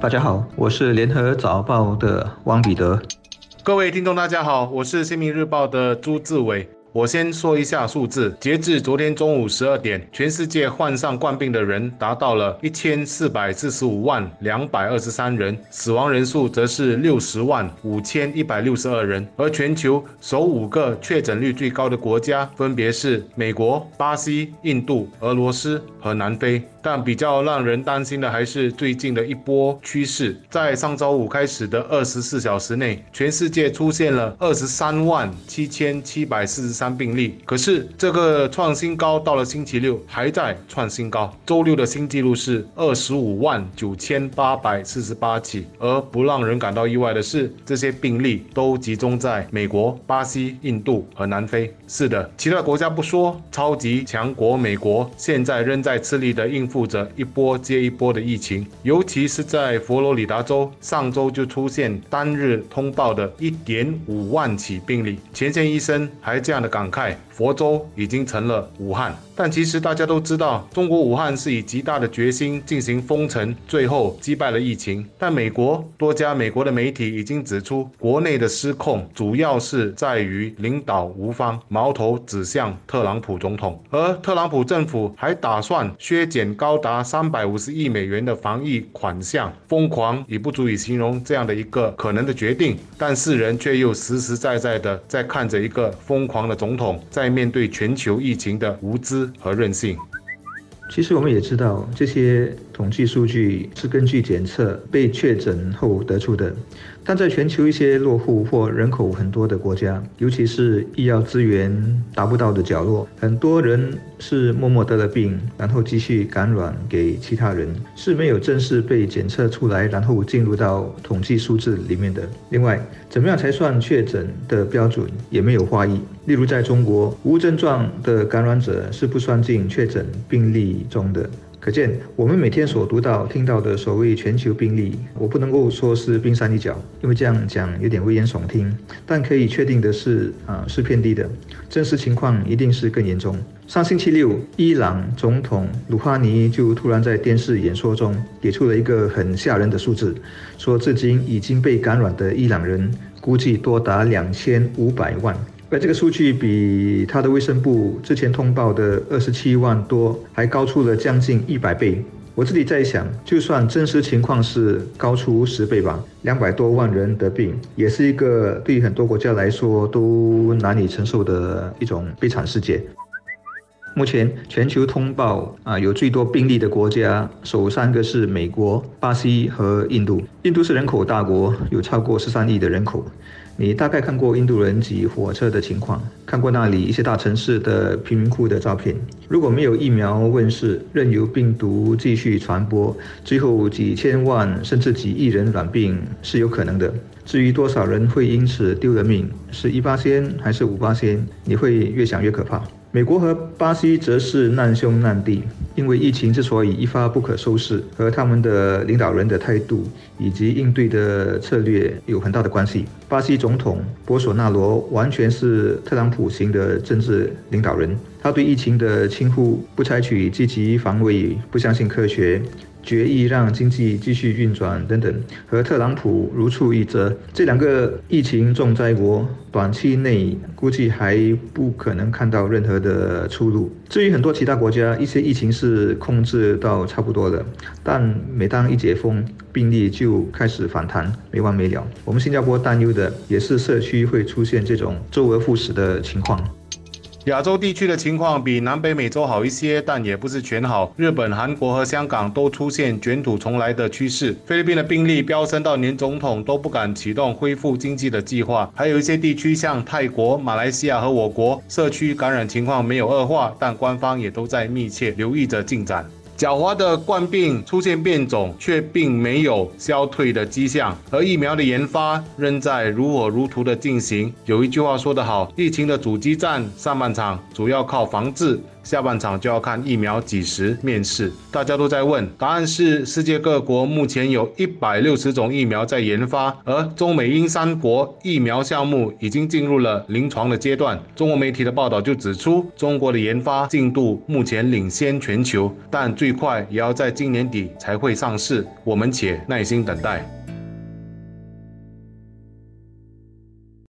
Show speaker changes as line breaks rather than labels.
大家好，我是联合早报的汪彼得。
各位听众，大家好，我是新民日报的朱志伟。我先说一下数字，截至昨天中午十二点，全世界患上冠病的人达到了一千四百四十五万两百二十三人，死亡人数则是六十万五千一百六十二人。而全球首五个确诊率最高的国家分别是美国、巴西、印度、俄罗斯和南非。但比较让人担心的还是最近的一波趋势，在上周五开始的二十四小时内，全世界出现了二十三万七千七百四十三病例。可是这个创新高到了星期六还在创新高，周六的新纪录是二十五万九千八百四十八起。而不让人感到意外的是，这些病例都集中在美国、巴西、印度和南非。是的，其他国家不说，超级强国美国现在仍在吃力的应。付着一波接一波的疫情，尤其是在佛罗里达州，上周就出现单日通报的一点五万起病例。前线医生还这样的感慨：佛州已经成了武汉。但其实大家都知道，中国武汉是以极大的决心进行封城，最后击败了疫情。但美国多家美国的媒体已经指出，国内的失控主要是在于领导无方，矛头指向特朗普总统。而特朗普政府还打算削减高达三百五十亿美元的防疫款项，疯狂已不足以形容这样的一个可能的决定。但世人却又实实在在的在看着一个疯狂的总统在面对全球疫情的无知。和任性。
其实我们也知道，这些统计数据是根据检测被确诊后得出的。但在全球一些落户或人口很多的国家，尤其是医药资源达不到的角落，很多人是默默得了病，然后继续感染给其他人，是没有正式被检测出来，然后进入到统计数字里面的。另外，怎么样才算确诊的标准也没有话异。例如，在中国，无症状的感染者是不算进确诊病例中的。可见，我们每天所读到、听到的所谓全球病例，我不能够说是冰山一角，因为这样讲有点危言耸听。但可以确定的是，啊，是偏低的，真实情况一定是更严重。上星期六，伊朗总统鲁哈尼就突然在电视演说中给出了一个很吓人的数字，说至今已经被感染的伊朗人估计多达两千五百万。而这个数据比他的卫生部之前通报的二十七万多还高出了将近一百倍。我自己在想，就算真实情况是高出十倍吧，两百多万人得病，也是一个对于很多国家来说都难以承受的一种悲惨世界。目前全球通报啊有最多病例的国家，首三个是美国、巴西和印度。印度是人口大国，有超过十三亿的人口。你大概看过印度人挤火车的情况，看过那里一些大城市的贫民窟的照片。如果没有疫苗问世，任由病毒继续传播，最后几千万甚至几亿人染病是有可能的。至于多少人会因此丢了命，是一八仙还是五八仙，你会越想越可怕。美国和巴西则是难兄难弟，因为疫情之所以一发不可收拾，和他们的领导人的态度以及应对的策略有很大的关系。巴西总统博索纳罗完全是特朗普型的政治领导人，他对疫情的轻忽，不采取积极防卫，不相信科学。决议让经济继续运转等等，和特朗普如出一辙。这两个疫情重灾国，短期内估计还不可能看到任何的出路。至于很多其他国家，一些疫情是控制到差不多了，但每当一解封，病例就开始反弹，没完没了。我们新加坡担忧的也是社区会出现这种周而复始的情况。
亚洲地区的情况比南北美洲好一些，但也不是全好。日本、韩国和香港都出现卷土重来的趋势。菲律宾的病例飙升到连总统都不敢启动恢复经济的计划。还有一些地区，像泰国、马来西亚和我国，社区感染情况没有恶化，但官方也都在密切留意着进展。狡猾的冠病出现变种，却并没有消退的迹象，而疫苗的研发仍在如火如荼的进行。有一句话说得好，疫情的阻击战上半场主要靠防治。下半场就要看疫苗几时面世。大家都在问，答案是世界各国目前有一百六十种疫苗在研发，而中美英三国疫苗项目已经进入了临床的阶段。中国媒体的报道就指出，中国的研发进度目前领先全球，但最快也要在今年底才会上市。我们且耐心等待。